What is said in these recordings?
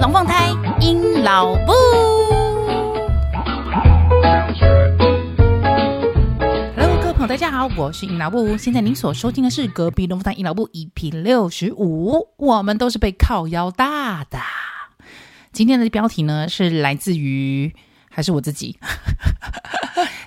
龙凤胎，阴老布。Hello，各位朋友，大家好，我是阴老布。现在您所收听的是隔壁龙凤胎阴老布 EP 六十五。我们都是被靠腰大的。今天的标题呢，是来自于还是我自己。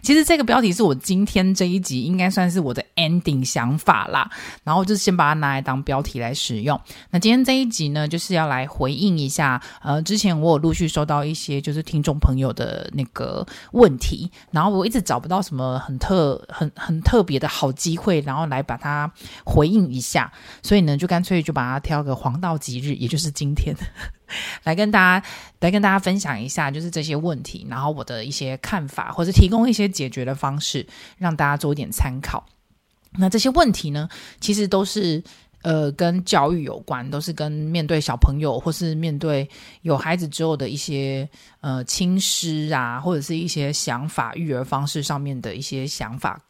其实这个标题是我今天这一集应该算是我的 ending 想法啦，然后就先把它拿来当标题来使用。那今天这一集呢，就是要来回应一下，呃，之前我有陆续收到一些就是听众朋友的那个问题，然后我一直找不到什么很特、很很特别的好机会，然后来把它回应一下，所以呢，就干脆就把它挑个黄道吉日，也就是今天。来跟大家来跟大家分享一下，就是这些问题，然后我的一些看法，或者提供一些解决的方式，让大家做一点参考。那这些问题呢，其实都是呃跟教育有关，都是跟面对小朋友或是面对有孩子之后的一些呃亲师啊，或者是一些想法、育儿方式上面的一些想法。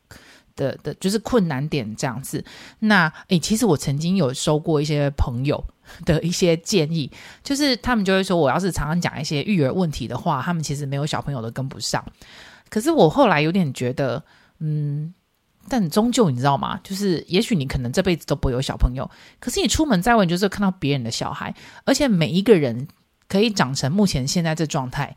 的的，就是困难点这样子。那诶，其实我曾经有收过一些朋友 的一些建议，就是他们就会说，我要是常常讲一些育儿问题的话，他们其实没有小朋友都跟不上。可是我后来有点觉得，嗯，但终究你知道吗？就是也许你可能这辈子都不会有小朋友，可是你出门在外，你就是看到别人的小孩，而且每一个人可以长成目前现在这状态，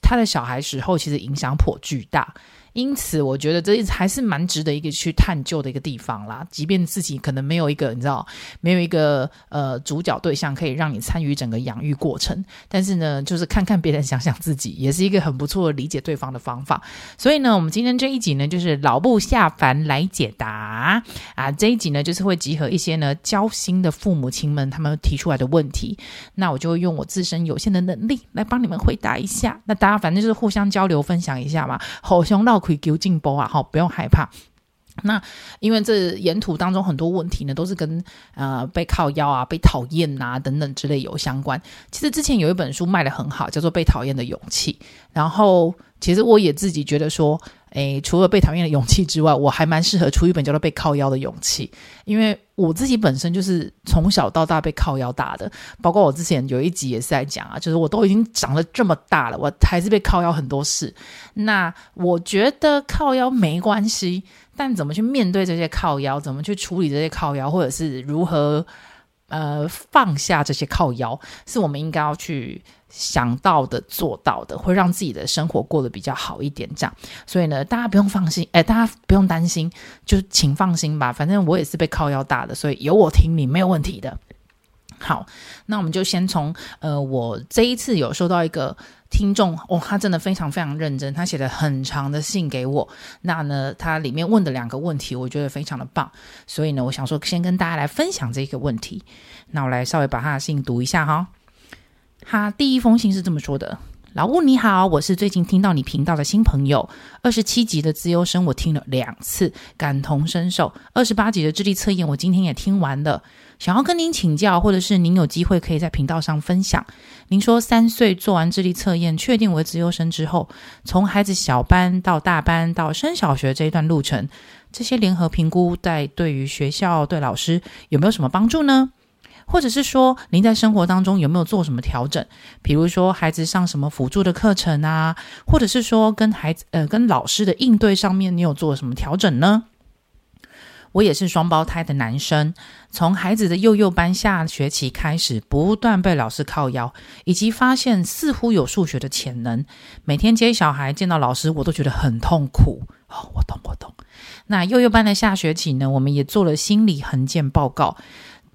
他的小孩时候其实影响颇巨大。因此，我觉得这还是蛮值得一个去探究的一个地方啦。即便自己可能没有一个，你知道，没有一个呃主角对象可以让你参与整个养育过程，但是呢，就是看看别人，想想自己，也是一个很不错的理解对方的方法。所以呢，我们今天这一集呢，就是老布下凡来解答啊。这一集呢，就是会集合一些呢交心的父母亲们他们提出来的问题，那我就会用我自身有限的能力来帮你们回答一下。那大家反正就是互相交流分享一下嘛，好兄闹。可以丢进步啊！好，不用害怕。那因为这沿途当中很多问题呢，都是跟呃被靠腰啊、被讨厌啊等等之类有相关。其实之前有一本书卖得很好，叫做《被讨厌的勇气》。然后其实我也自己觉得说，诶，除了被讨厌的勇气之外，我还蛮适合出一本叫做《被靠腰的勇气》，因为我自己本身就是从小到大被靠腰大的。包括我之前有一集也是在讲啊，就是我都已经长得这么大了，我还是被靠腰很多事。那我觉得靠腰没关系。但怎么去面对这些靠腰，怎么去处理这些靠腰，或者是如何呃放下这些靠腰，是我们应该要去想到的、做到的，会让自己的生活过得比较好一点。这样，所以呢，大家不用放心，哎，大家不用担心，就请放心吧。反正我也是被靠腰大的，所以有我挺你，没有问题的。好，那我们就先从呃，我这一次有收到一个。听众哦，他真的非常非常认真，他写了很长的信给我。那呢，他里面问的两个问题，我觉得非常的棒，所以呢，我想说先跟大家来分享这个问题。那我来稍微把他的信读一下哈。他第一封信是这么说的：老吴你好，我是最近听到你频道的新朋友，二十七集的资优生我听了两次，感同身受。二十八集的智力测验我今天也听完了。想要跟您请教，或者是您有机会可以在频道上分享。您说三岁做完智力测验，确定为资优生之后，从孩子小班到大班到升小学这一段路程，这些联合评估在对于学校对老师有没有什么帮助呢？或者是说您在生活当中有没有做什么调整？比如说孩子上什么辅助的课程啊，或者是说跟孩子呃跟老师的应对上面，你有做什么调整呢？我也是双胞胎的男生，从孩子的幼幼班下学期开始，不断被老师靠腰，以及发现似乎有数学的潜能。每天接小孩见到老师，我都觉得很痛苦。哦，我懂，我懂。那幼幼班的下学期呢，我们也做了心理横鉴报告。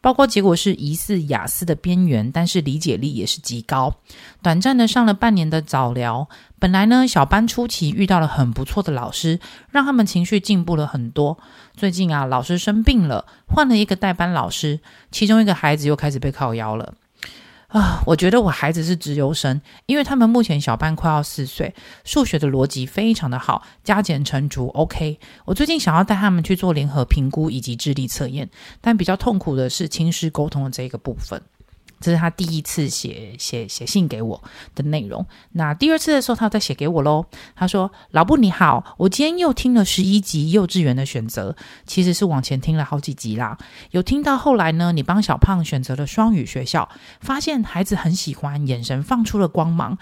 包括结果是疑似雅思的边缘，但是理解力也是极高。短暂的上了半年的早疗，本来呢小班初期遇到了很不错的老师，让他们情绪进步了很多。最近啊老师生病了，换了一个代班老师，其中一个孩子又开始被靠腰了。啊，我觉得我孩子是直优生，因为他们目前小班快要四岁，数学的逻辑非常的好，加减乘除 OK。我最近想要带他们去做联合评估以及智力测验，但比较痛苦的是亲师沟通的这个部分。这是他第一次写写写信给我的内容。那第二次的时候，他再写给我喽。他说：“老布你好，我今天又听了十一集幼稚园的选择，其实是往前听了好几集啦。有听到后来呢，你帮小胖选择了双语学校，发现孩子很喜欢，眼神放出了光芒。”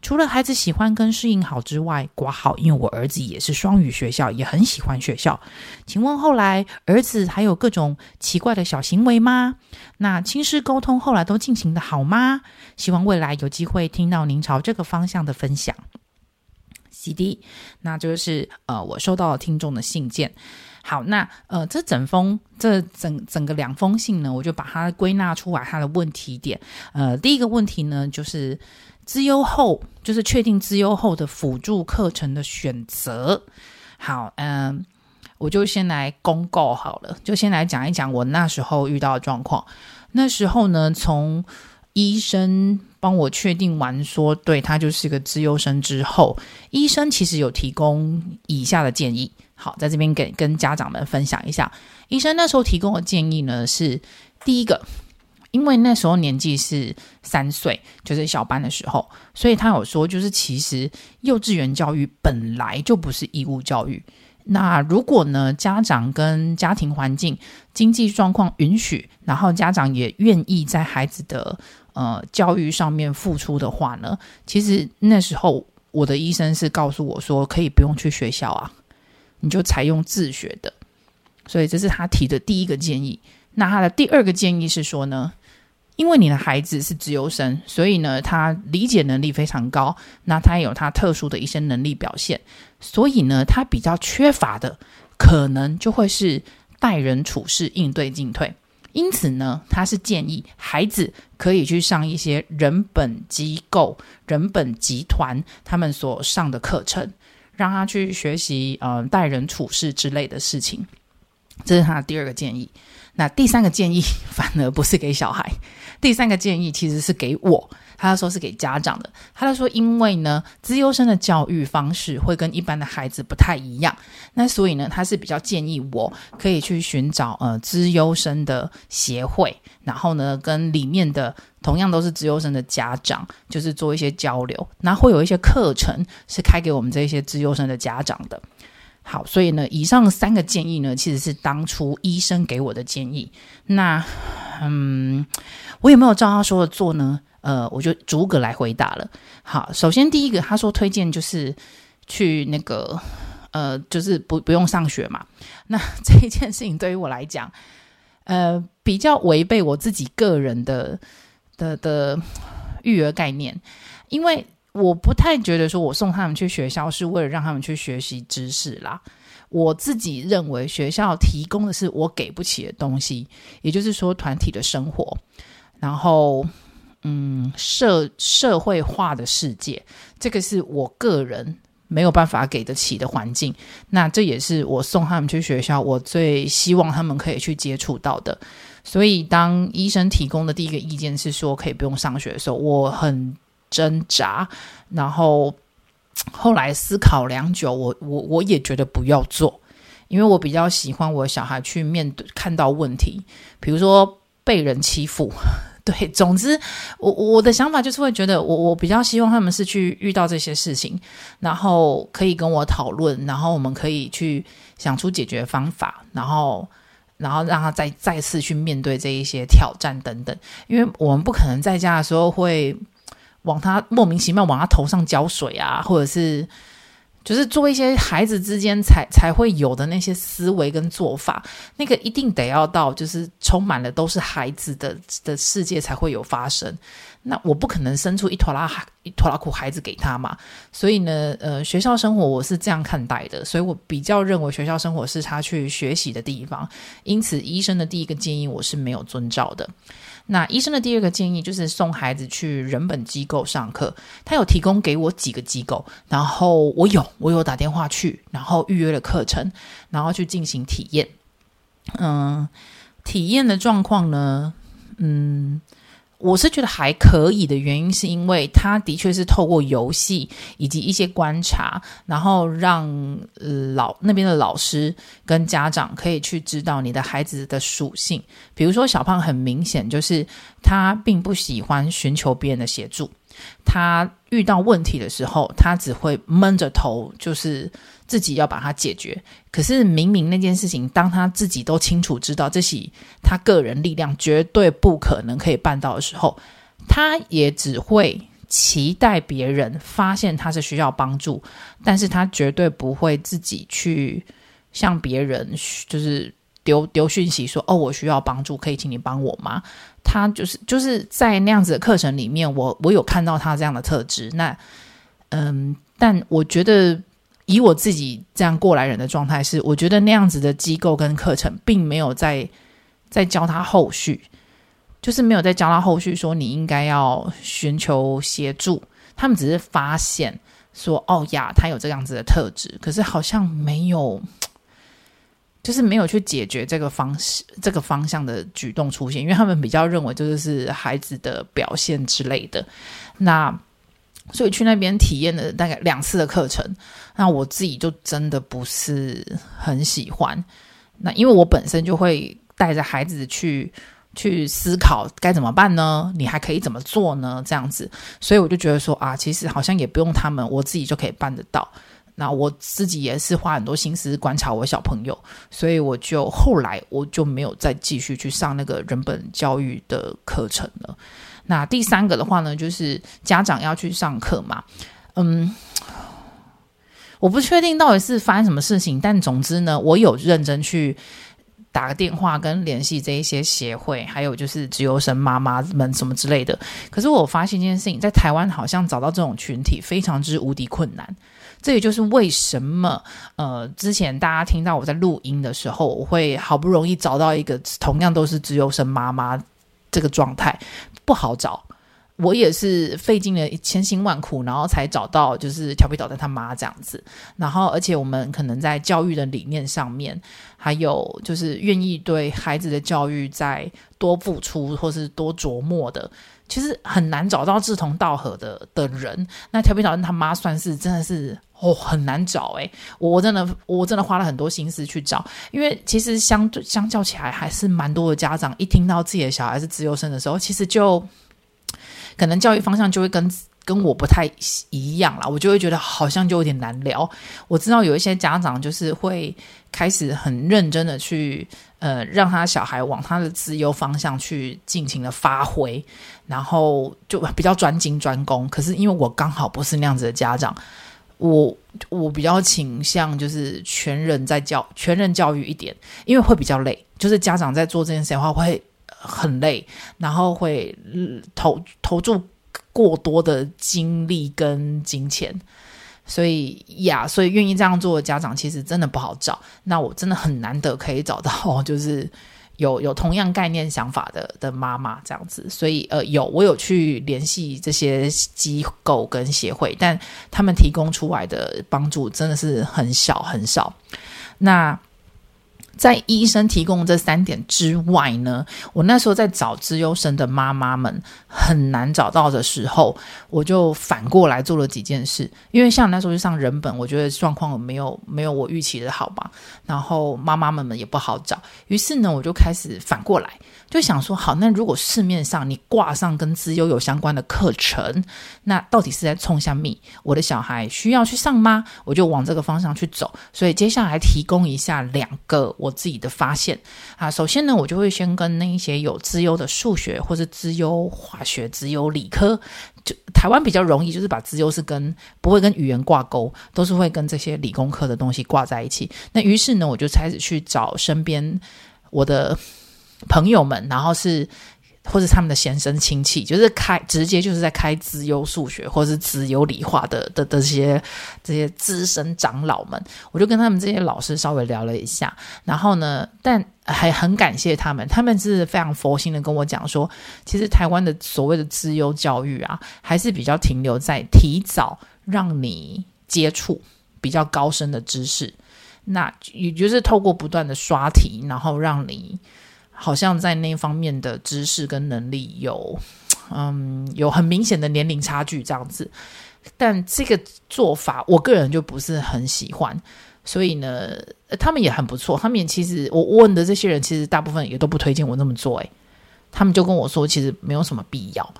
除了孩子喜欢跟适应好之外，括号，因为我儿子也是双语学校，也很喜欢学校。请问后来儿子还有各种奇怪的小行为吗？那亲师沟通后来都进行得好吗？希望未来有机会听到您朝这个方向的分享。CD，那就是呃我收到了听众的信件。好，那呃这整封这整整个两封信呢，我就把它归纳出来它的问题点。呃，第一个问题呢就是。资优后就是确定资优后的辅助课程的选择。好，嗯，我就先来公告好了，就先来讲一讲我那时候遇到的状况。那时候呢，从医生帮我确定完说，对，他就是个资优生之后，医生其实有提供以下的建议。好，在这边给跟家长们分享一下，医生那时候提供的建议呢是第一个。因为那时候年纪是三岁，就是小班的时候，所以他有说，就是其实幼稚园教育本来就不是义务教育。那如果呢，家长跟家庭环境、经济状况允许，然后家长也愿意在孩子的呃教育上面付出的话呢，其实那时候我的医生是告诉我说，可以不用去学校啊，你就采用自学的。所以这是他提的第一个建议。那他的第二个建议是说呢，因为你的孩子是自由生，所以呢，他理解能力非常高，那他有他特殊的一些能力表现，所以呢，他比较缺乏的可能就会是待人处事、应对进退。因此呢，他是建议孩子可以去上一些人本机构、人本集团他们所上的课程，让他去学习呃待人处事之类的事情。这是他的第二个建议。那第三个建议 反而不是给小孩，第三个建议其实是给我。他说是给家长的。他就说，因为呢，资优生的教育方式会跟一般的孩子不太一样，那所以呢，他是比较建议我可以去寻找呃资优生的协会，然后呢，跟里面的同样都是资优生的家长，就是做一些交流，那会有一些课程是开给我们这些资优生的家长的。好，所以呢，以上三个建议呢，其实是当初医生给我的建议。那，嗯，我有没有照他说的做呢？呃，我就逐个来回答了。好，首先第一个，他说推荐就是去那个，呃，就是不不用上学嘛。那 这一件事情对于我来讲，呃，比较违背我自己个人的的的育儿概念，因为。我不太觉得说，我送他们去学校是为了让他们去学习知识啦。我自己认为，学校提供的是我给不起的东西，也就是说，团体的生活，然后，嗯，社社会化的世界，这个是我个人没有办法给得起的环境。那这也是我送他们去学校，我最希望他们可以去接触到的。所以，当医生提供的第一个意见是说可以不用上学的时候，我很。挣扎，然后后来思考良久，我我我也觉得不要做，因为我比较喜欢我小孩去面对看到问题，比如说被人欺负，对，总之我我的想法就是会觉得我我比较希望他们是去遇到这些事情，然后可以跟我讨论，然后我们可以去想出解决方法，然后然后让他再再次去面对这一些挑战等等，因为我们不可能在家的时候会。往他莫名其妙往他头上浇水啊，或者是就是做一些孩子之间才才会有的那些思维跟做法，那个一定得要到就是充满了都是孩子的的世界才会有发生。那我不可能生出一坨拉一坨拉苦孩子给他嘛，所以呢，呃，学校生活我是这样看待的，所以我比较认为学校生活是他去学习的地方，因此医生的第一个建议我是没有遵照的。那医生的第二个建议就是送孩子去人本机构上课，他有提供给我几个机构，然后我有我有打电话去，然后预约了课程，然后去进行体验。嗯，体验的状况呢，嗯，我是觉得还可以的原因，是因为他的确是透过游戏以及一些观察，然后让老那边的老师跟家长可以去知道你的孩子的属性。比如说小胖很明显就是他并不喜欢寻求别人的协助，他遇到问题的时候，他只会闷着头，就是。自己要把它解决，可是明明那件事情，当他自己都清楚知道这是他个人力量绝对不可能可以办到的时候，他也只会期待别人发现他是需要帮助，但是他绝对不会自己去向别人就是丢丢讯息说：“哦，我需要帮助，可以请你帮我吗？”他就是就是在那样子的课程里面，我我有看到他这样的特质。那嗯，但我觉得。以我自己这样过来人的状态是，我觉得那样子的机构跟课程并没有在在教他后续，就是没有在教他后续说你应该要寻求协助。他们只是发现说，哦呀，他有这样子的特质，可是好像没有，就是没有去解决这个方式、这个方向的举动出现，因为他们比较认为就是是孩子的表现之类的。那。所以去那边体验了大概两次的课程，那我自己就真的不是很喜欢。那因为我本身就会带着孩子去去思考该怎么办呢？你还可以怎么做呢？这样子，所以我就觉得说啊，其实好像也不用他们，我自己就可以办得到。那我自己也是花很多心思观察我小朋友，所以我就后来我就没有再继续去上那个人本教育的课程了。那第三个的话呢，就是家长要去上课嘛，嗯，我不确定到底是发生什么事情，但总之呢，我有认真去打个电话跟联系这一些协会，还有就是资优生妈妈们什么之类的。可是我发现一件事情，在台湾好像找到这种群体非常之无敌困难。这也就是为什么呃，之前大家听到我在录音的时候，我会好不容易找到一个同样都是资优生妈妈。这个状态不好找，我也是费尽了千辛万苦，然后才找到就是调皮捣蛋他妈这样子。然后，而且我们可能在教育的理念上面，还有就是愿意对孩子的教育再多付出或是多琢磨的，其实很难找到志同道合的的人。那调皮捣蛋他妈算是真的是。哦，很难找诶，我真的我真的花了很多心思去找，因为其实相对相较起来，还是蛮多的家长一听到自己的小孩是自优生的时候，其实就可能教育方向就会跟跟我不太一样啦，我就会觉得好像就有点难聊。我知道有一些家长就是会开始很认真的去呃让他小孩往他的自优方向去尽情的发挥，然后就比较专精专攻。可是因为我刚好不是那样子的家长。我我比较倾向就是全人在教全人教育一点，因为会比较累，就是家长在做这件事的话会很累，然后会投投注过多的精力跟金钱，所以呀，所以愿意这样做的家长其实真的不好找。那我真的很难得可以找到，就是。有有同样概念想法的的妈妈这样子，所以呃有我有去联系这些机构跟协会，但他们提供出来的帮助真的是很小很少。那。在医生提供这三点之外呢，我那时候在找资优生的妈妈们很难找到的时候，我就反过来做了几件事。因为像那时候去上人本，我觉得状况没有没有我预期的好嘛，然后妈妈们们也不好找，于是呢，我就开始反过来。就想说，好，那如果市面上你挂上跟资优有相关的课程，那到底是在冲向米？我的小孩需要去上吗？我就往这个方向去走。所以接下来提供一下两个我我自己的发现啊。首先呢，我就会先跟那一些有资优的数学，或是资优化学、资优理科，就台湾比较容易，就是把资优是跟不会跟语言挂钩，都是会跟这些理工科的东西挂在一起。那于是呢，我就开始去找身边我的。朋友们，然后是或者他们的先生亲戚，就是开直接就是在开资优数学或者是资优理化的的这些这些资深长老们，我就跟他们这些老师稍微聊了一下，然后呢，但还很感谢他们，他们是非常佛心的跟我讲说，其实台湾的所谓的资优教育啊，还是比较停留在提早让你接触比较高深的知识，那也就是透过不断的刷题，然后让你。好像在那方面的知识跟能力有，嗯，有很明显的年龄差距这样子。但这个做法，我个人就不是很喜欢。所以呢，他们也很不错。他们其实我问的这些人，其实大部分也都不推荐我那么做。诶，他们就跟我说，其实没有什么必要。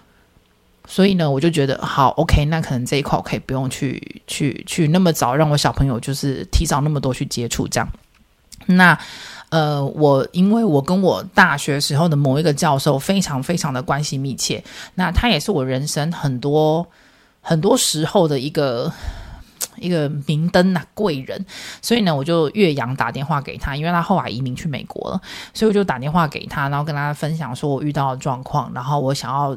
所以呢，我就觉得好，OK，那可能这一块我可以不用去去去那么早让我小朋友就是提早那么多去接触这样。那呃，我因为我跟我大学时候的某一个教授非常非常的关系密切，那他也是我人生很多很多时候的一个一个明灯呐贵人，所以呢，我就越阳打电话给他，因为他后来移民去美国了，所以我就打电话给他，然后跟他分享说我遇到的状况，然后我想要。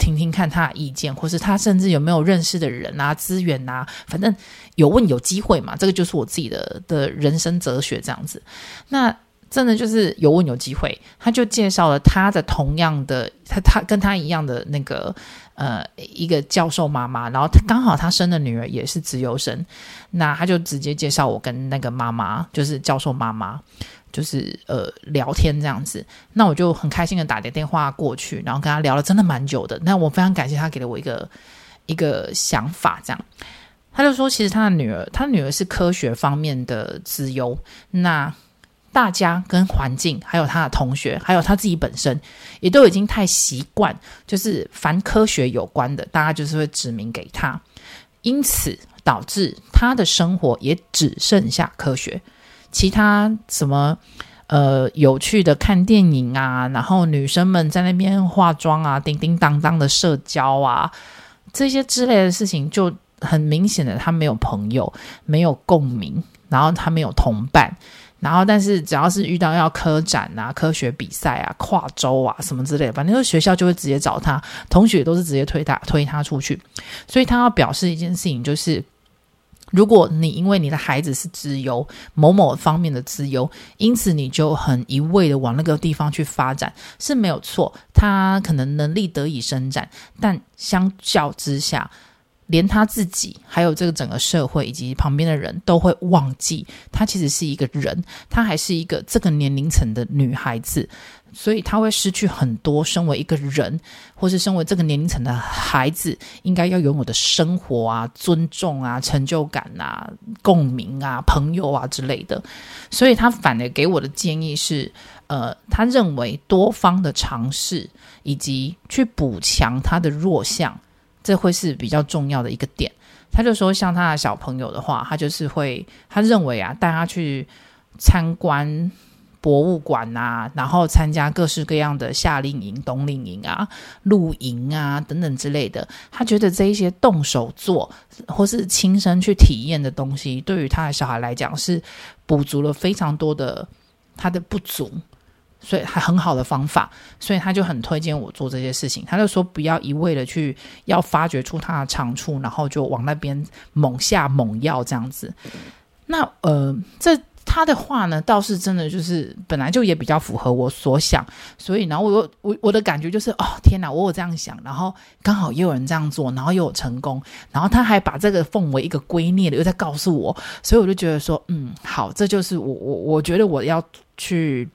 听听看他的意见，或是他甚至有没有认识的人啊、资源啊，反正有问有机会嘛。这个就是我自己的的人生哲学这样子。那真的就是有问有机会，他就介绍了他的同样的，他他跟他一样的那个呃一个教授妈妈，然后他刚好他生的女儿也是资优生，那他就直接介绍我跟那个妈妈，就是教授妈妈。就是呃聊天这样子，那我就很开心的打个电话过去，然后跟他聊了真的蛮久的。那我非常感谢他给了我一个一个想法，这样他就说，其实他的女儿，他女儿是科学方面的资优。那大家跟环境，还有他的同学，还有他自己本身，也都已经太习惯，就是凡科学有关的，大家就是会指名给他，因此导致他的生活也只剩下科学。其他什么呃有趣的看电影啊，然后女生们在那边化妆啊，叮叮当当的社交啊，这些之类的事情，就很明显的他没有朋友，没有共鸣，然后他没有同伴，然后但是只要是遇到要科展啊、科学比赛啊、跨州啊什么之类的，反正就学校就会直接找他，同学都是直接推他推他出去，所以他要表示一件事情就是。如果你因为你的孩子是资优，某某方面的资优，因此你就很一味的往那个地方去发展，是没有错。他可能能力得以伸展，但相较之下，连他自己，还有这个整个社会以及旁边的人都会忘记，他其实是一个人，他还是一个这个年龄层的女孩子。所以他会失去很多身为一个人，或是身为这个年龄层的孩子应该要拥有的生活啊、尊重啊、成就感啊、共鸣啊、朋友啊之类的。所以他反而给我的建议是，呃，他认为多方的尝试以及去补强他的弱项，这会是比较重要的一个点。他就说，像他的小朋友的话，他就是会，他认为啊，带他去参观。博物馆啊，然后参加各式各样的夏令营、冬令营啊、露营啊等等之类的。他觉得这一些动手做或是亲身去体验的东西，对于他的小孩来讲是补足了非常多的他的不足，所以还很好的方法。所以他就很推荐我做这些事情。他就说不要一味的去要发掘出他的长处，然后就往那边猛下猛药这样子。那呃，这。他的话呢，倒是真的就是本来就也比较符合我所想，所以然后我我我的感觉就是哦天哪，我有这样想，然后刚好也有人这样做，然后又有成功，然后他还把这个奉为一个圭臬的，又在告诉我，所以我就觉得说嗯好，这就是我我我觉得我要去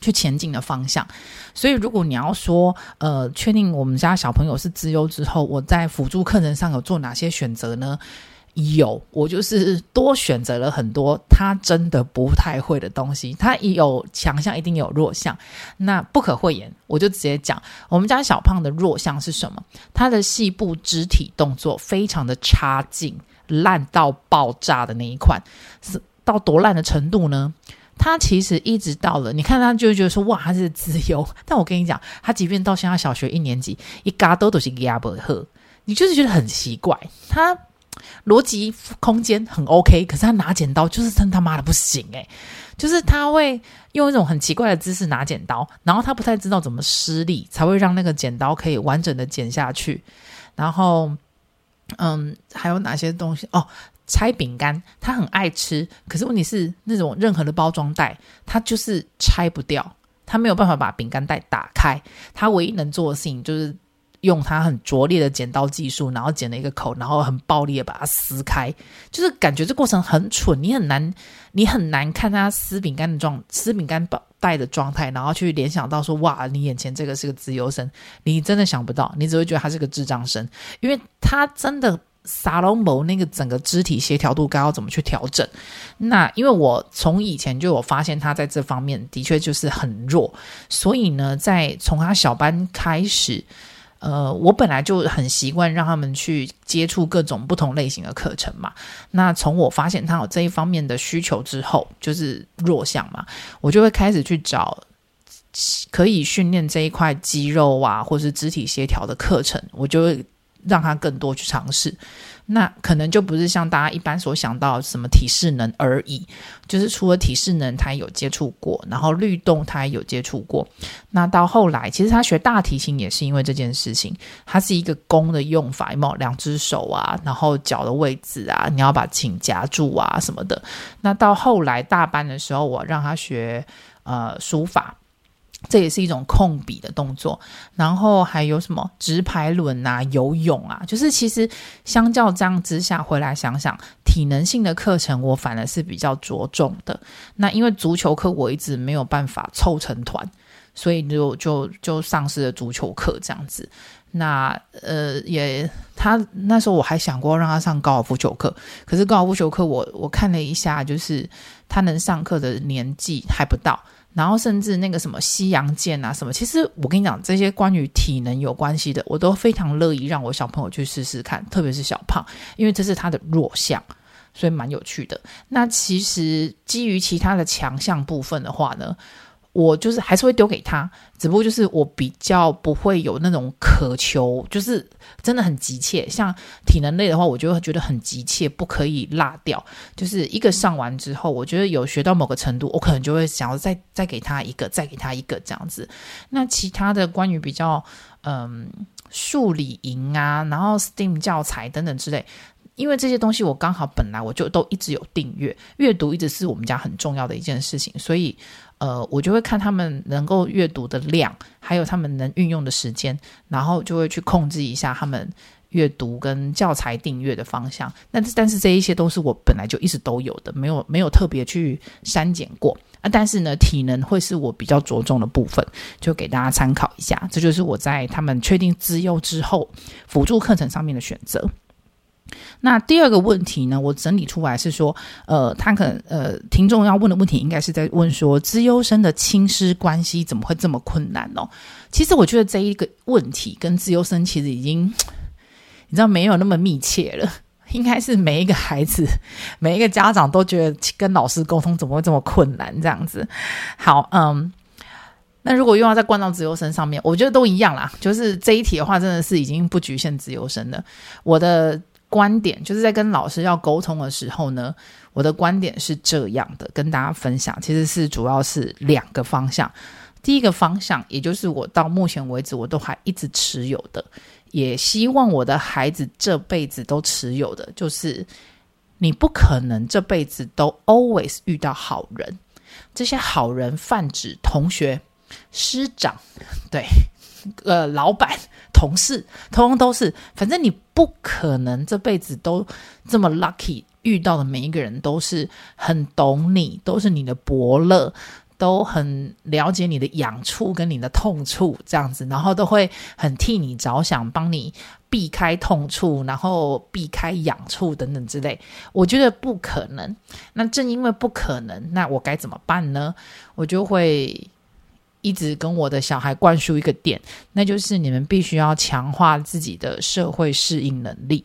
去前进的方向。所以如果你要说呃确定我们家小朋友是资优之后，我在辅助课程上有做哪些选择呢？有，我就是多选择了很多他真的不太会的东西。他有强项，一定有弱项，那不可讳言。我就直接讲，我们家小胖的弱项是什么？他的细部肢体动作非常的差劲，烂到爆炸的那一款，是到多烂的程度呢？他其实一直到了，你看他就觉得说哇，他是自由。但我跟你讲，他即便到现在小学一年级，一嘎都都是鸭脖喝，你就是觉得很奇怪，他。逻辑空间很 OK，可是他拿剪刀就是真他妈的不行诶，就是他会用一种很奇怪的姿势拿剪刀，然后他不太知道怎么施力才会让那个剪刀可以完整的剪下去。然后，嗯，还有哪些东西？哦，拆饼干，他很爱吃，可是问题是那种任何的包装袋，他就是拆不掉，他没有办法把饼干袋打开。他唯一能做的事情就是。用他很拙劣的剪刀技术，然后剪了一个口，然后很暴力的把它撕开，就是感觉这过程很蠢，你很难，你很难看他撕饼干的状，撕饼干包袋的状态，然后去联想到说，哇，你眼前这个是个资优生，你真的想不到，你只会觉得他是个智障生，因为他真的。撒龙某那个整个肢体协调度该要怎么去调整？那因为我从以前就有发现他在这方面的确就是很弱，所以呢，在从他小班开始，呃，我本来就很习惯让他们去接触各种不同类型的课程嘛。那从我发现他有这一方面的需求之后，就是弱项嘛，我就会开始去找可以训练这一块肌肉啊，或是肢体协调的课程，我就会。让他更多去尝试，那可能就不是像大家一般所想到什么体适能而已，就是除了体适能，他也有接触过，然后律动他也有接触过。那到后来，其实他学大提琴也是因为这件事情，它是一个弓的用法，有没有两只手啊，然后脚的位置啊，你要把琴夹住啊什么的。那到后来大班的时候，我让他学呃书法。这也是一种控笔的动作，然后还有什么直排轮啊、游泳啊，就是其实相较这样之下，回来想想体能性的课程，我反而是比较着重的。那因为足球课我一直没有办法凑成团，所以就就就丧失了足球课这样子。那呃也他那时候我还想过让他上高尔夫球课，可是高尔夫球课我我看了一下，就是他能上课的年纪还不到。然后甚至那个什么西洋剑啊什么，其实我跟你讲，这些关于体能有关系的，我都非常乐意让我小朋友去试试看，特别是小胖，因为这是他的弱项，所以蛮有趣的。那其实基于其他的强项部分的话呢，我就是还是会丢给他，只不过就是我比较不会有那种渴求，就是真的很急切。像体能类的话，我就会觉得很急切，不可以落掉。就是一个上完之后，我觉得有学到某个程度，我可能就会想要再再给他一个，再给他一个这样子。那其他的关于比较嗯数理营啊，然后 STEAM 教材等等之类。因为这些东西我刚好本来我就都一直有订阅，阅读一直是我们家很重要的一件事情，所以呃，我就会看他们能够阅读的量，还有他们能运用的时间，然后就会去控制一下他们阅读跟教材订阅的方向。但是但是这一些都是我本来就一直都有的，没有没有特别去删减过啊。但是呢，体能会是我比较着重的部分，就给大家参考一下。这就是我在他们确定资优之后辅助课程上面的选择。那第二个问题呢，我整理出来是说，呃，他可能呃，听众要问的问题应该是在问说，资优生的亲师关系怎么会这么困难哦？其实我觉得这一个问题跟资优生其实已经，你知道没有那么密切了，应该是每一个孩子、每一个家长都觉得跟老师沟通怎么会这么困难这样子。好，嗯，那如果又要再灌到资优生上面，我觉得都一样啦。就是这一题的话，真的是已经不局限资优生了。我的。观点就是在跟老师要沟通的时候呢，我的观点是这样的，跟大家分享，其实是主要是两个方向。第一个方向，也就是我到目前为止我都还一直持有的，也希望我的孩子这辈子都持有的，就是你不可能这辈子都 always 遇到好人，这些好人泛指同学、师长，对。呃，老板、同事，通通都是。反正你不可能这辈子都这么 lucky，遇到的每一个人都是很懂你，都是你的伯乐，都很了解你的痒处跟你的痛处，这样子，然后都会很替你着想，帮你避开痛处，然后避开痒处等等之类。我觉得不可能。那正因为不可能，那我该怎么办呢？我就会。一直跟我的小孩灌输一个点，那就是你们必须要强化自己的社会适应能力。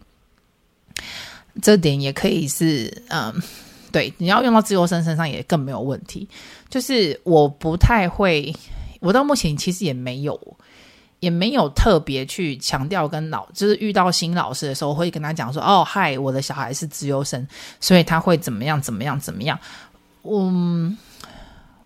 这点也可以是，嗯，对，你要用到资优生身上也更没有问题。就是我不太会，我到目前其实也没有，也没有特别去强调跟老，就是遇到新老师的时候会跟他讲说：“哦，嗨，我的小孩是资优生，所以他会怎么样怎么样怎么样。”嗯。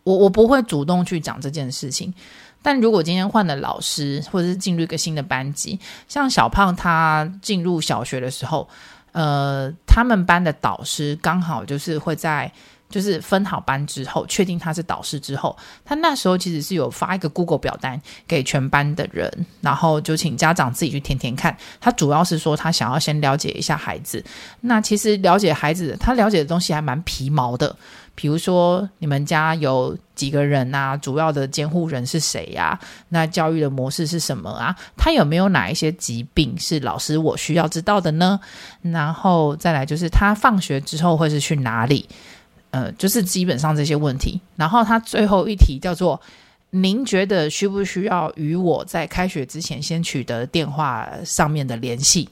我我不会主动去讲这件事情，但如果今天换了老师，或者是进入一个新的班级，像小胖他进入小学的时候，呃，他们班的导师刚好就是会在就是分好班之后，确定他是导师之后，他那时候其实是有发一个 Google 表单给全班的人，然后就请家长自己去填填看。他主要是说他想要先了解一下孩子，那其实了解孩子，他了解的东西还蛮皮毛的。比如说你们家有几个人啊？主要的监护人是谁呀？那教育的模式是什么啊？他有没有哪一些疾病是老师我需要知道的呢？然后再来就是他放学之后会是去哪里？呃，就是基本上这些问题。然后他最后一题叫做：您觉得需不需要与我在开学之前先取得电话上面的联系？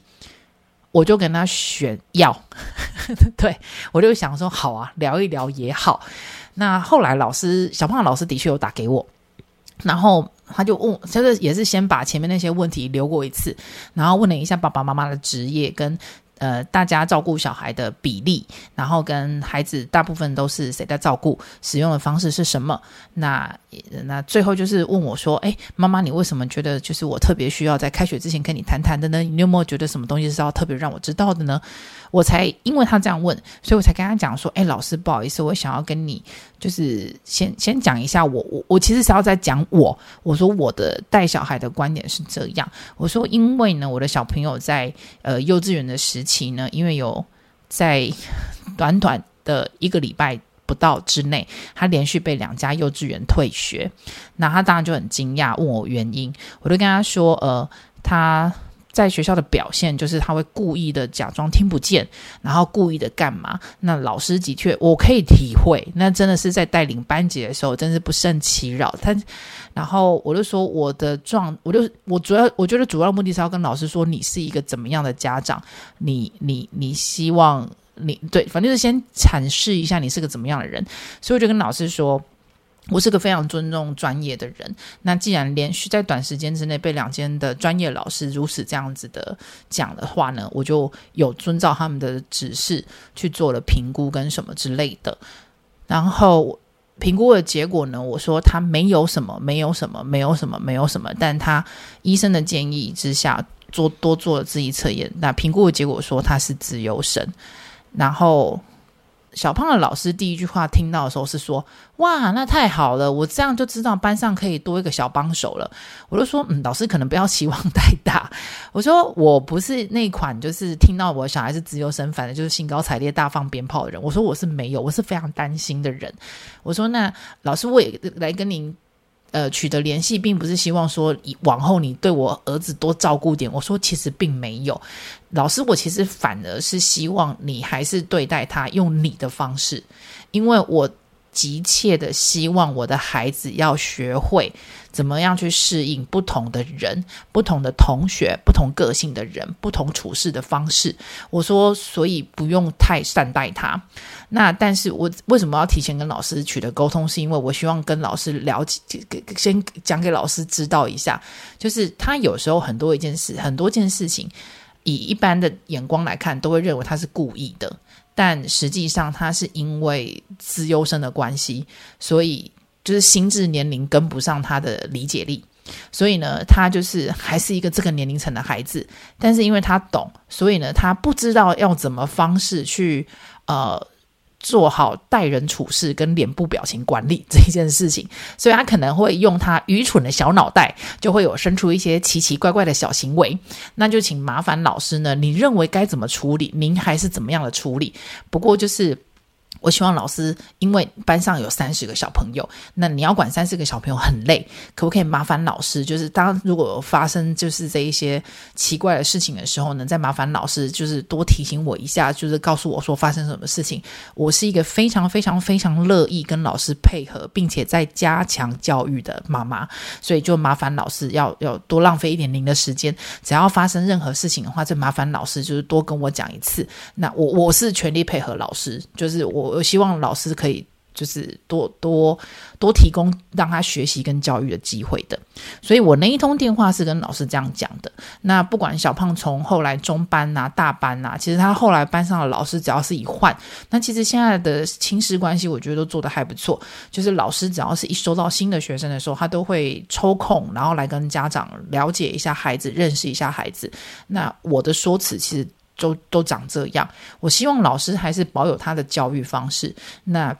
我就跟他选要，对，我就想说好啊，聊一聊也好。那后来老师小胖老师的确有打给我，然后他就问，就是也是先把前面那些问题留过一次，然后问了一下爸爸妈妈的职业跟。呃，大家照顾小孩的比例，然后跟孩子大部分都是谁在照顾，使用的方式是什么？那那最后就是问我说：“哎，妈妈，你为什么觉得就是我特别需要在开学之前跟你谈谈的呢？你有没有觉得什么东西是要特别让我知道的呢？”我才因为他这样问，所以我才跟他讲说：“哎，老师，不好意思，我想要跟你就是先先讲一下我我我其实是要在讲我，我说我的带小孩的观点是这样，我说因为呢，我的小朋友在呃幼稚园的时期呢，因为有在短短的一个礼拜不到之内，他连续被两家幼稚园退学，那他当然就很惊讶，问我原因，我就跟他说：呃，他。”在学校的表现就是他会故意的假装听不见，然后故意的干嘛？那老师的确我可以体会，那真的是在带领班级的时候，真是不胜其扰。他，然后我就说我的状，我就我主要我觉得主要目的是要跟老师说，你是一个怎么样的家长？你你你希望你对，反正就是先阐释一下你是个怎么样的人。所以我就跟老师说。我是个非常尊重专业的人。那既然连续在短时间之内被两间的专业老师如此这样子的讲的话呢，我就有遵照他们的指示去做了评估跟什么之类的。然后评估的结果呢，我说他没有什么，没有什么，没有什么，没有什么。但他医生的建议之下做多做了自己测验。那评估的结果说他是自由生。然后。小胖的老师第一句话听到的时候是说：“哇，那太好了，我这样就知道班上可以多一个小帮手了。”我就说：“嗯，老师可能不要期望太大。”我说：“我不是那款就是听到我小孩是自由身，反正就是兴高采烈大放鞭炮的人。”我说：“我是没有，我是非常担心的人。”我说：“那老师，我也来跟您。”呃，取得联系并不是希望说往后你对我儿子多照顾点。我说其实并没有，老师，我其实反而是希望你还是对待他用你的方式，因为我。急切的希望我的孩子要学会怎么样去适应不同的人、不同的同学、不同个性的人、不同处事的方式。我说，所以不用太善待他。那但是我为什么要提前跟老师取得沟通？是因为我希望跟老师了解，先讲给老师知道一下，就是他有时候很多一件事、很多件事情，以一般的眼光来看，都会认为他是故意的。但实际上，他是因为资优生的关系，所以就是心智年龄跟不上他的理解力，所以呢，他就是还是一个这个年龄层的孩子。但是因为他懂，所以呢，他不知道要怎么方式去呃。做好待人处事跟脸部表情管理这一件事情，所以他可能会用他愚蠢的小脑袋，就会有生出一些奇奇怪怪的小行为。那就请麻烦老师呢，你认为该怎么处理？您还是怎么样的处理？不过就是。我希望老师，因为班上有三十个小朋友，那你要管三十个小朋友很累，可不可以麻烦老师？就是当如果发生就是这一些奇怪的事情的时候呢，再麻烦老师就是多提醒我一下，就是告诉我说发生什么事情。我是一个非常非常非常乐意跟老师配合，并且在加强教育的妈妈，所以就麻烦老师要要多浪费一点您的时间。只要发生任何事情的话，就麻烦老师就是多跟我讲一次。那我我是全力配合老师，就是我。我希望老师可以就是多多多提供让他学习跟教育的机会的，所以我那一通电话是跟老师这样讲的。那不管小胖从后来中班呐、大班呐，其实他后来班上的老师只要是一换，那其实现在的亲师关系我觉得都做得还不错。就是老师只要是一收到新的学生的时候，他都会抽空然后来跟家长了解一下孩子，认识一下孩子。那我的说辞其实。都都长这样，我希望老师还是保有他的教育方式。那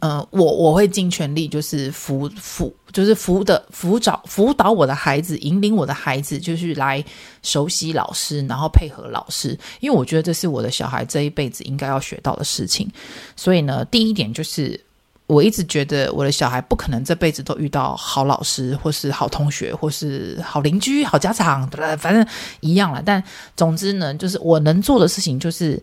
呃，我我会尽全力，就是辅辅，就是辅的辅导辅导我的孩子，引领我的孩子，就是来熟悉老师，然后配合老师，因为我觉得这是我的小孩这一辈子应该要学到的事情。所以呢，第一点就是，我一直觉得我的小孩不可能这辈子都遇到好老师，或是好同学，或是好邻居、好家长，反正一样了。但总之呢，就是我能做的事情就是。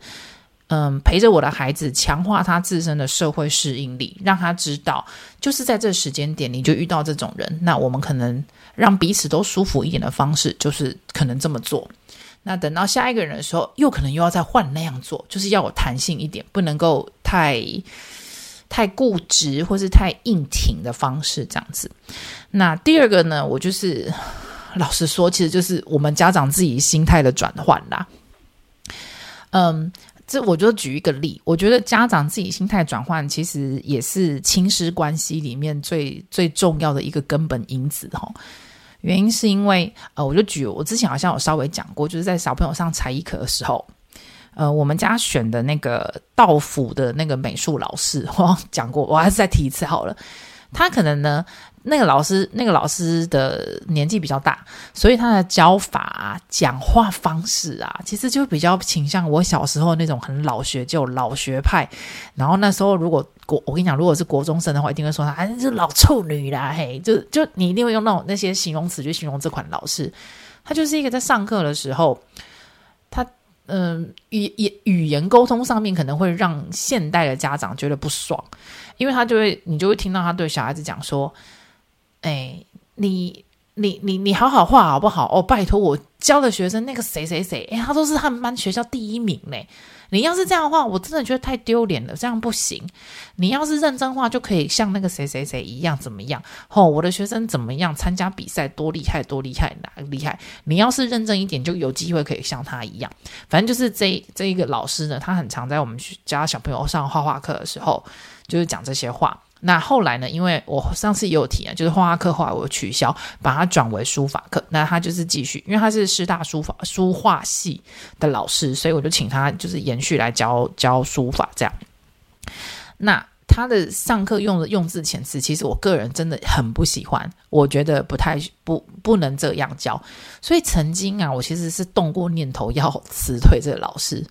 嗯，陪着我的孩子，强化他自身的社会适应力，让他知道，就是在这时间点，你就遇到这种人，那我们可能让彼此都舒服一点的方式，就是可能这么做。那等到下一个人的时候，又可能又要再换那样做，就是要有弹性一点，不能够太太固执或是太硬挺的方式这样子。那第二个呢，我就是老实说，其实就是我们家长自己心态的转换啦。嗯。这我就举一个例，我觉得家长自己心态转换，其实也是亲师关系里面最最重要的一个根本因子哈。原因是因为呃，我就举我之前好像有稍微讲过，就是在小朋友上才艺课的时候，呃，我们家选的那个道府的那个美术老师，我讲过，我还是再提一次好了。他可能呢。那个老师，那个老师的年纪比较大，所以他的教法啊、讲话方式啊，其实就比较倾向我小时候那种很老学究、老学派。然后那时候，如果国，我跟你讲，如果是国中生的话，一定会说他，哎，这老臭女啦，嘿，就就你一定会用那种那些形容词去形容这款老师。他就是一个在上课的时候，嗯，语言语言沟通上面可能会让现代的家长觉得不爽，因为他就会，你就会听到他对小孩子讲说。哎，你你你你好好画好不好？哦，拜托我教的学生那个谁谁谁，哎，他都是他们班学校第一名嘞。你要是这样的话，我真的觉得太丢脸了，这样不行。你要是认真话，就可以像那个谁谁谁一样怎么样？吼，我的学生怎么样？参加比赛多厉害，多厉害，哪厉害？你要是认真一点，就有机会可以像他一样。反正就是这这一个老师呢，他很常在我们家小朋友上画画课的时候，就是讲这些话。那后来呢？因为我上次也有提啊，就是画画课后来我取消，把它转为书法课。那他就是继续，因为他是师大书法书画系的老师，所以我就请他就是延续来教教书法这样。那他的上课用的用字遣词，其实我个人真的很不喜欢，我觉得不太不不能这样教。所以曾经啊，我其实是动过念头要辞退这个老师。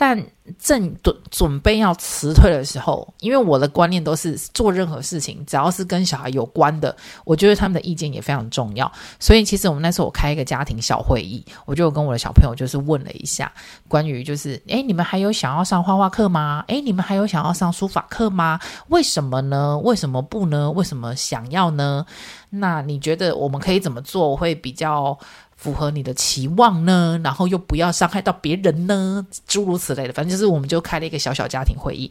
但正准准备要辞退的时候，因为我的观念都是做任何事情，只要是跟小孩有关的，我觉得他们的意见也非常重要。所以其实我们那时候我开一个家庭小会议，我就跟我的小朋友就是问了一下，关于就是，诶，你们还有想要上画画课吗？诶，你们还有想要上书法课吗？为什么呢？为什么不呢？为什么想要呢？那你觉得我们可以怎么做会比较符合你的期望呢，然后又不要伤害到别人呢，诸如此类的，反正就是我们就开了一个小小家庭会议。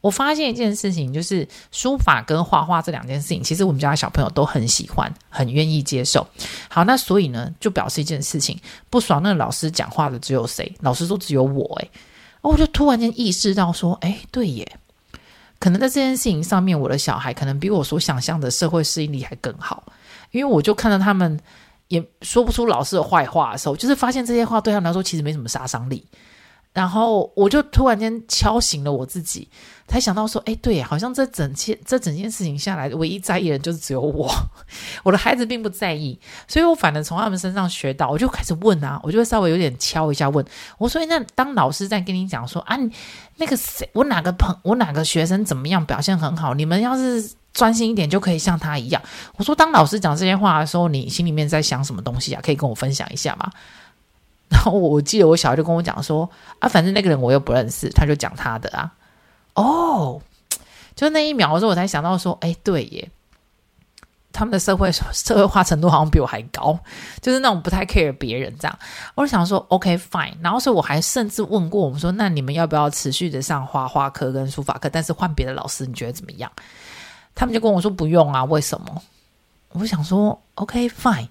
我发现一件事情，就是书法跟画画这两件事情，其实我们家小朋友都很喜欢，很愿意接受。好，那所以呢，就表示一件事情，不爽那老师讲话的只有谁？老师说只有我诶，我就突然间意识到说，诶，对耶，可能在这件事情上面，我的小孩可能比我所想象的社会适应力还更好，因为我就看到他们。也说不出老师的坏话的时候，就是发现这些话对他们来说其实没什么杀伤力。然后我就突然间敲醒了我自己，才想到说：“哎，对，好像这整件这整件事情下来，唯一在意的就是只有我，我的孩子并不在意。”所以，我反而从他们身上学到，我就开始问啊，我就会稍微有点敲一下问我说：“那当老师在跟你讲说啊，那个谁，我哪个朋，我哪个学生怎么样表现很好？你们要是……”专心一点就可以像他一样。我说，当老师讲这些话的时候，你心里面在想什么东西啊？可以跟我分享一下吗？然后我记得我小孩就跟我讲说啊，反正那个人我又不认识，他就讲他的啊。哦，就那一秒的时候，我才想到说，哎，对耶，他们的社会社会化程度好像比我还高，就是那种不太 care 别人这样。我就想说，OK fine。然后所以我还甚至问过我们说，那你们要不要持续的上画画课跟书法课，但是换别的老师，你觉得怎么样？他们就跟我说不用啊，为什么？我想说 OK fine。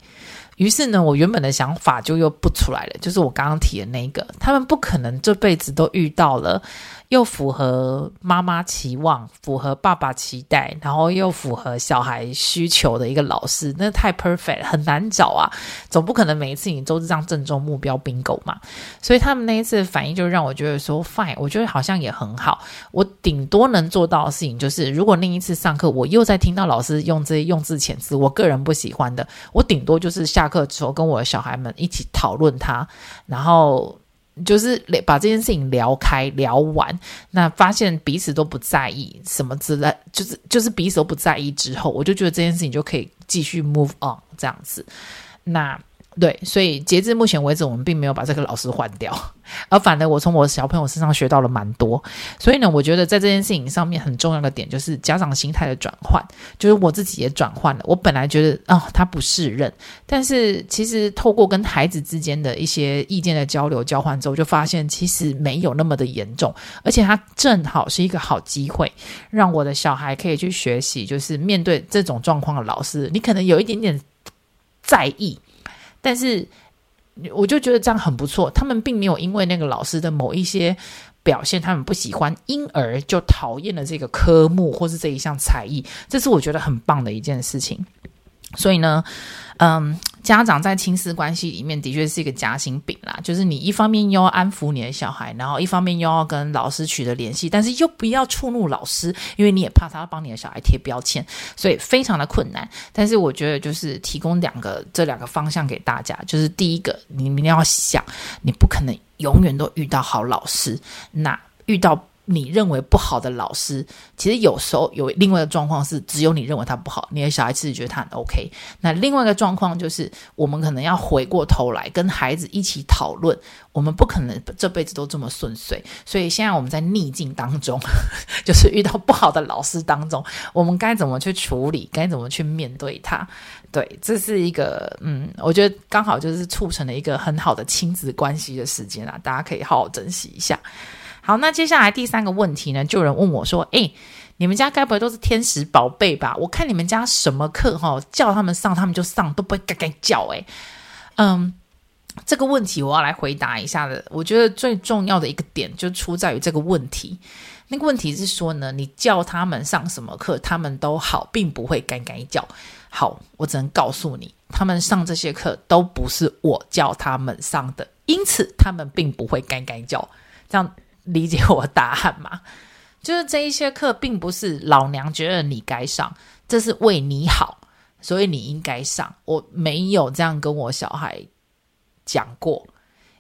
于是呢，我原本的想法就又不出来了，就是我刚刚提的那个，他们不可能这辈子都遇到了又符合妈妈期望，符合爸爸期待，然后又符合小孩需求的一个老师，那太 perfect，很难找啊！总不可能每一次你都是这样正中目标 bingo 嘛。所以他们那一次反应就让我觉得说 fine，我觉得好像也很好。我顶多能做到的事情就是，如果那一次上课我又在听到老师用这些用字遣词，我个人不喜欢的，我顶多就是下课之后跟我的小孩们一起讨论他，然后。就是把这件事情聊开聊完，那发现彼此都不在意什么之类，就是就是彼此都不在意之后，我就觉得这件事情就可以继续 move on 这样子，那。对，所以截至目前为止，我们并没有把这个老师换掉，而反而我从我小朋友身上学到了蛮多。所以呢，我觉得在这件事情上面很重要的点就是家长心态的转换，就是我自己也转换了。我本来觉得啊、他不适任，但是其实透过跟孩子之间的一些意见的交流交换之后，就发现其实没有那么的严重，而且他正好是一个好机会，让我的小孩可以去学习，就是面对这种状况的老师，你可能有一点点在意。但是，我就觉得这样很不错。他们并没有因为那个老师的某一些表现，他们不喜欢，因而就讨厌了这个科目或是这一项才艺。这是我觉得很棒的一件事情。所以呢，嗯。家长在亲子关系里面的确是一个夹心饼啦，就是你一方面又要安抚你的小孩，然后一方面又要跟老师取得联系，但是又不要触怒老师，因为你也怕他帮你的小孩贴标签，所以非常的困难。但是我觉得就是提供两个这两个方向给大家，就是第一个，你一定要想，你不可能永远都遇到好老师，那遇到。你认为不好的老师，其实有时候有另外一个状况是，只有你认为他不好，你的小孩自己觉得他很 OK。那另外一个状况就是，我们可能要回过头来跟孩子一起讨论，我们不可能这辈子都这么顺遂。所以现在我们在逆境当中，就是遇到不好的老师当中，我们该怎么去处理，该怎么去面对他？对，这是一个嗯，我觉得刚好就是促成了一个很好的亲子关系的时间啊，大家可以好好珍惜一下。好，那接下来第三个问题呢？就有人问我说：“诶，你们家该不会都是天使宝贝吧？我看你们家什么课哈，叫他们上，他们就上，都不会嘎嘎叫。”诶，嗯，这个问题我要来回答一下的。我觉得最重要的一个点就出在于这个问题。那个问题是说呢，你叫他们上什么课，他们都好，并不会嘎嘎叫。好，我只能告诉你，他们上这些课都不是我叫他们上的，因此他们并不会嘎嘎叫。这样。理解我的答案吗？就是这一些课并不是老娘觉得你该上，这是为你好，所以你应该上。我没有这样跟我小孩讲过，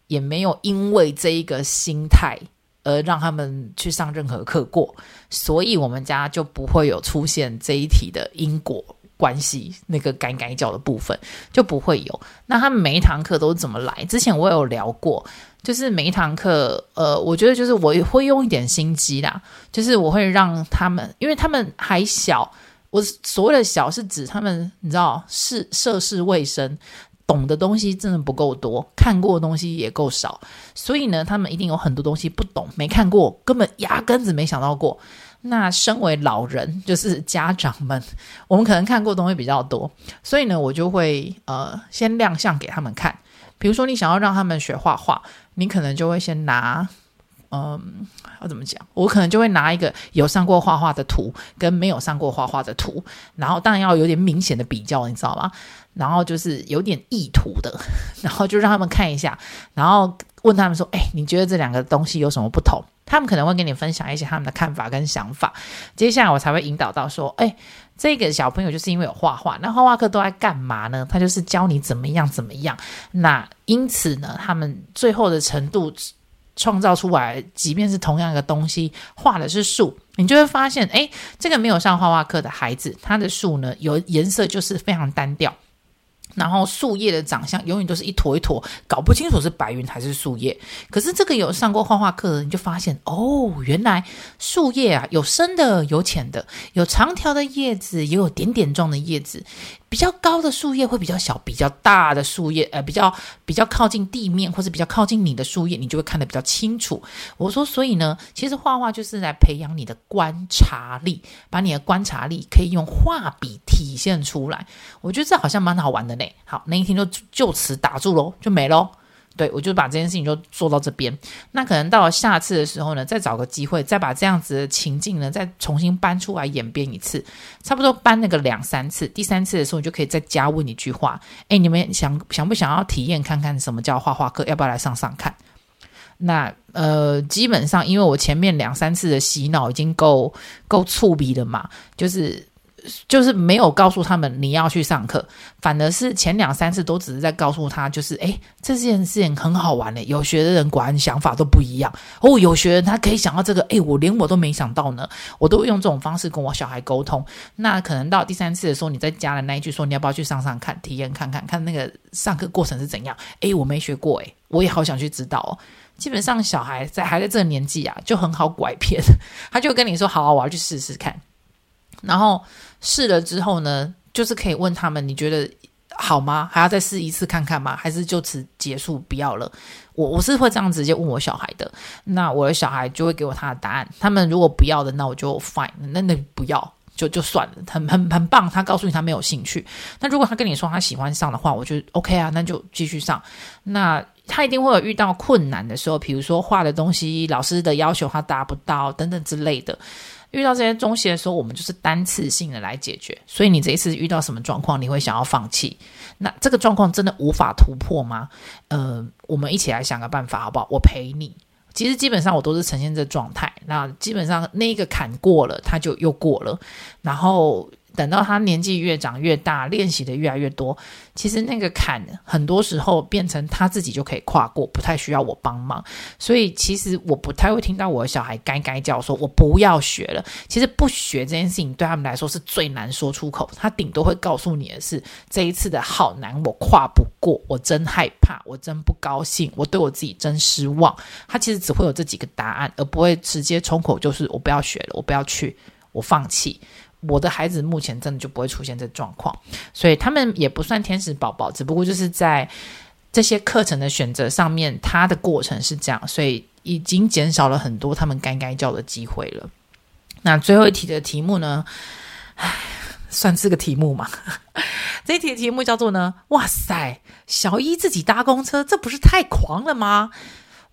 也没有因为这一个心态而让他们去上任何课过，所以我们家就不会有出现这一题的因果关系，那个该该教的部分就不会有。那他们每一堂课都怎么来？之前我有聊过。就是每一堂课，呃，我觉得就是我会用一点心机啦，就是我会让他们，因为他们还小，我所谓的小是指他们，你知道，是涉世未深，懂的东西真的不够多，看过的东西也够少，所以呢，他们一定有很多东西不懂，没看过，根本压根子没想到过。那身为老人，就是家长们，我们可能看过东西比较多，所以呢，我就会呃先亮相给他们看。比如说，你想要让他们学画画，你可能就会先拿，嗯，要怎么讲？我可能就会拿一个有上过画画的图，跟没有上过画画的图，然后当然要有点明显的比较，你知道吗？然后就是有点意图的，然后就让他们看一下，然后问他们说：“哎，你觉得这两个东西有什么不同？”他们可能会跟你分享一些他们的看法跟想法。接下来我才会引导到说：“哎。”这个小朋友就是因为有画画，那画画课都在干嘛呢？他就是教你怎么样怎么样。那因此呢，他们最后的程度创造出来，即便是同样一个东西，画的是树，你就会发现，诶，这个没有上画画课的孩子，他的树呢，有颜色就是非常单调。然后树叶的长相永远都是一坨一坨，搞不清楚是白云还是树叶。可是这个有上过画画课的，你就发现哦，原来树叶啊，有深的，有浅的，有长条的叶子，也有点点状的叶子。比较高的树叶会比较小，比较大的树叶，呃，比较比较靠近地面或者比较靠近你的树叶，你就会看得比较清楚。我说，所以呢，其实画画就是来培养你的观察力，把你的观察力可以用画笔体现出来。我觉得这好像蛮好玩的呢。好，那一天就就此打住喽，就没喽。对，我就把这件事情就做到这边。那可能到了下次的时候呢，再找个机会，再把这样子的情境呢，再重新搬出来演变一次，差不多搬那个两三次。第三次的时候，你就可以再加问一句话：哎，你们想想不想要体验看看什么叫画画课？要不要来上上看？那呃，基本上因为我前面两三次的洗脑已经够够触笔了嘛，就是。就是没有告诉他们你要去上课，反而是前两三次都只是在告诉他，就是诶，这件事情很好玩嘞，有学的人果然想法都不一样哦，有学人他可以想到这个，诶，我连我都没想到呢，我都用这种方式跟我小孩沟通。那可能到第三次的时候，你再加了那一句说你要不要去上上看，体验看看看那个上课过程是怎样？诶，我没学过，诶，我也好想去知道哦。基本上小孩在还在这个年纪啊，就很好拐骗，他就跟你说好啊，我要去试试看。然后试了之后呢，就是可以问他们，你觉得好吗？还要再试一次看看吗？还是就此结束不要了？我我是会这样直接问我小孩的，那我的小孩就会给我他的答案。他们如果不要的，那我就 fine，那那不要就就算了，很很很棒。他告诉你他没有兴趣，那如果他跟你说他喜欢上的话，我就 OK 啊，那就继续上。那他一定会有遇到困难的时候，比如说画的东西老师的要求他达不到等等之类的。遇到这些东西的时候，我们就是单次性的来解决。所以你这一次遇到什么状况，你会想要放弃？那这个状况真的无法突破吗？嗯，我们一起来想个办法，好不好？我陪你。其实基本上我都是呈现这状态。那基本上那个坎过了，它就又过了。然后。等到他年纪越长越大，练习的越来越多，其实那个坎很多时候变成他自己就可以跨过，不太需要我帮忙。所以其实我不太会听到我的小孩该该叫说“我不要学了”。其实不学这件事情对他们来说是最难说出口。他顶多会告诉你的是这一次的好难，我跨不过，我真害怕，我真不高兴，我对我自己真失望。他其实只会有这几个答案，而不会直接冲口就是“我不要学了，我不要去，我放弃”。我的孩子目前真的就不会出现这状况，所以他们也不算天使宝宝，只不过就是在这些课程的选择上面，他的过程是这样，所以已经减少了很多他们该该叫的机会了。那最后一题的题目呢？唉，算是个题目嘛？这一题的题目叫做呢？哇塞，小一自己搭公车，这不是太狂了吗？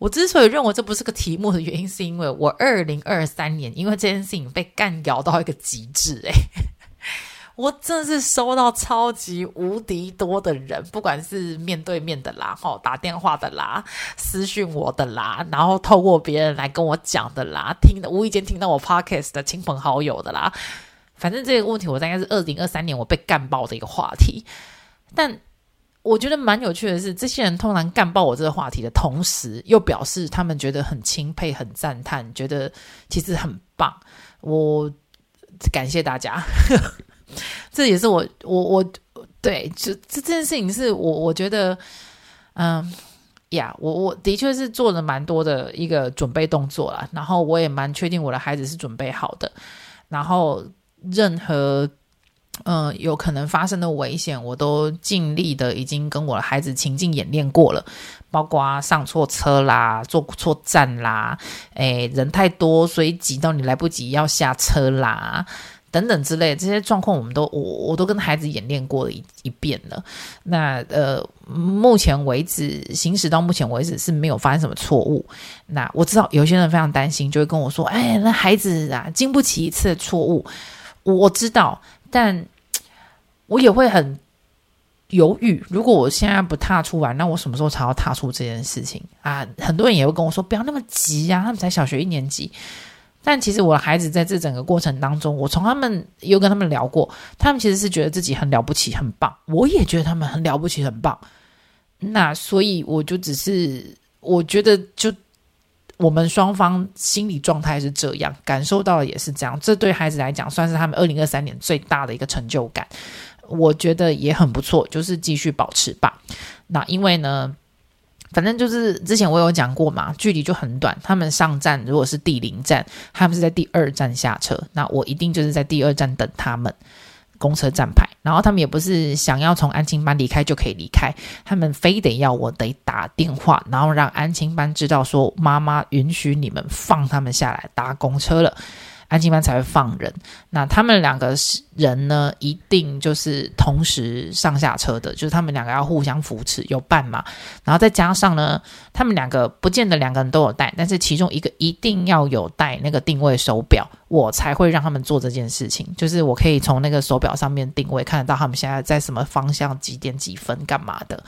我之所以认为这不是个题目的原因，是因为我二零二三年因为这件事情被干咬到一个极致，诶，我真的是收到超级无敌多的人，不管是面对面的啦，哈，打电话的啦，私讯我的啦，然后透过别人来跟我讲的啦，听的无意间听到我 podcast 的亲朋好友的啦，反正这个问题我大概是二零二三年我被干爆的一个话题，但。我觉得蛮有趣的是，这些人通常干爆我这个话题的同时，又表示他们觉得很钦佩、很赞叹，觉得其实很棒。我感谢大家，这也是我我我对这这件事情是我我觉得，嗯呀，我我的确是做了蛮多的一个准备动作啦，然后我也蛮确定我的孩子是准备好的，然后任何。嗯、有可能发生的危险，我都尽力的已经跟我的孩子情境演练过了，包括上错车啦、坐错站啦，诶，人太多，所以挤到你来不及要下车啦，等等之类这些状况，我们都我我都跟孩子演练过了一一遍了。那呃，目前为止行驶到目前为止是没有发生什么错误。那我知道有些人非常担心，就会跟我说：“哎，那孩子啊，经不起一次的错误。”我知道。但我也会很犹豫，如果我现在不踏出来，那我什么时候才要踏出这件事情啊？很多人也会跟我说，不要那么急呀，他们才小学一年级。但其实我的孩子在这整个过程当中，我从他们又跟他们聊过，他们其实是觉得自己很了不起、很棒。我也觉得他们很了不起、很棒。那所以我就只是，我觉得就。我们双方心理状态是这样，感受到的也是这样。这对孩子来讲，算是他们二零二三年最大的一个成就感。我觉得也很不错，就是继续保持吧。那因为呢，反正就是之前我有讲过嘛，距离就很短。他们上站如果是第零站，他们是在第二站下车，那我一定就是在第二站等他们。公车站牌，然后他们也不是想要从安亲班离开就可以离开，他们非得要我得打电话，然后让安亲班知道说妈妈允许你们放他们下来搭公车了。安亲班才会放人。那他们两个人呢，一定就是同时上下车的，就是他们两个要互相扶持，有伴嘛。然后再加上呢，他们两个不见得两个人都有带，但是其中一个一定要有带那个定位手表，我才会让他们做这件事情。就是我可以从那个手表上面定位，看得到他们现在在什么方向，几点几分干嘛的。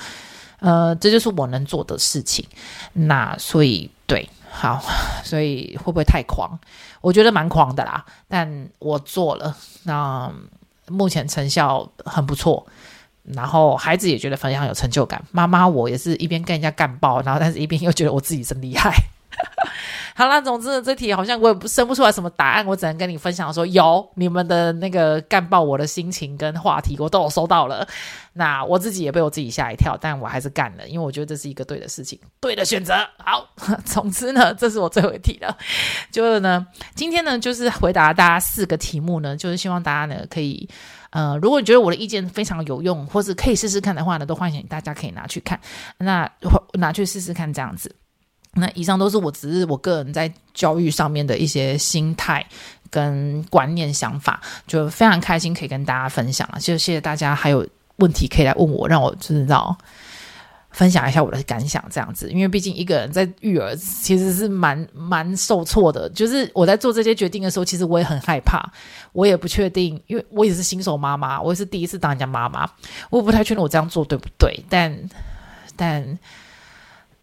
呃，这就是我能做的事情。那所以对。好，所以会不会太狂？我觉得蛮狂的啦，但我做了，那目前成效很不错，然后孩子也觉得非常有成就感。妈妈我也是一边跟人家干爆，然后但是一边又觉得我自己真厉害。好啦，总之这题好像我也不生不出来什么答案，我只能跟你分享说，有你们的那个干爆我的心情跟话题，我都有收到了。那我自己也被我自己吓一跳，但我还是干了，因为我觉得这是一个对的事情，对的选择。好，总之呢，这是我最后一题了。就是呢，今天呢，就是回答大家四个题目呢，就是希望大家呢可以，呃，如果你觉得我的意见非常有用，或是可以试试看的话呢，都欢迎大家可以拿去看，那拿去试试看这样子。那以上都是我只是我个人在教育上面的一些心态跟观念想法，就非常开心可以跟大家分享了。就谢谢大家，还有问题可以来问我，让我知道分享一下我的感想这样子。因为毕竟一个人在育儿其实是蛮蛮受挫的，就是我在做这些决定的时候，其实我也很害怕，我也不确定，因为我也是新手妈妈，我也是第一次当人家妈妈，我也不太确定我这样做对不对，但但。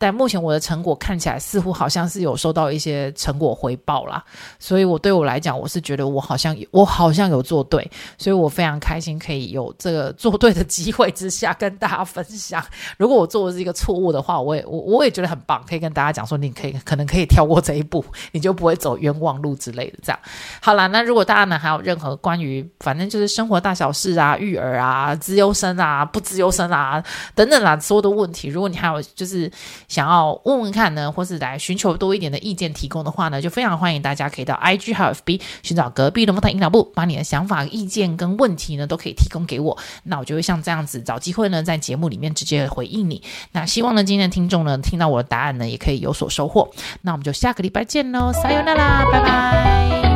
但目前我的成果看起来似乎好像是有收到一些成果回报啦，所以我对我来讲，我是觉得我好像我好像有做对，所以我非常开心可以有这个做对的机会之下跟大家分享。如果我做的是一个错误的话，我也我我也觉得很棒，可以跟大家讲说，你可以可能可以跳过这一步，你就不会走冤枉路之类的。这样好啦，那如果大家呢还有任何关于反正就是生活大小事啊、育儿啊、资优生啊、不资优生啊等等啦所有的问题，如果你还有就是。想要问问看呢，或是来寻求多一点的意见提供的话呢，就非常欢迎大家可以到 IG 还有 FB 寻找隔壁龙凤胎阴老木，把你的想法、意见跟问题呢都可以提供给我。那我就会像这样子找机会呢，在节目里面直接回应你。那希望呢，今天的听众呢听到我的答案呢，也可以有所收获。那我们就下个礼拜见喽，撒由那拉，拜拜。